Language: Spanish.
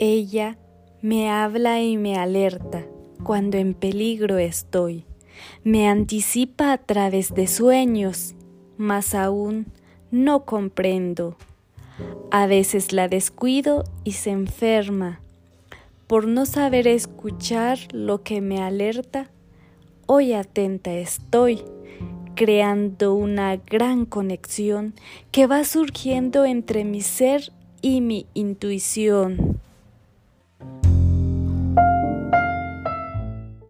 Ella me habla y me alerta cuando en peligro estoy. Me anticipa a través de sueños, mas aún no comprendo. A veces la descuido y se enferma. Por no saber escuchar lo que me alerta, hoy atenta estoy, creando una gran conexión que va surgiendo entre mi ser y mi intuición.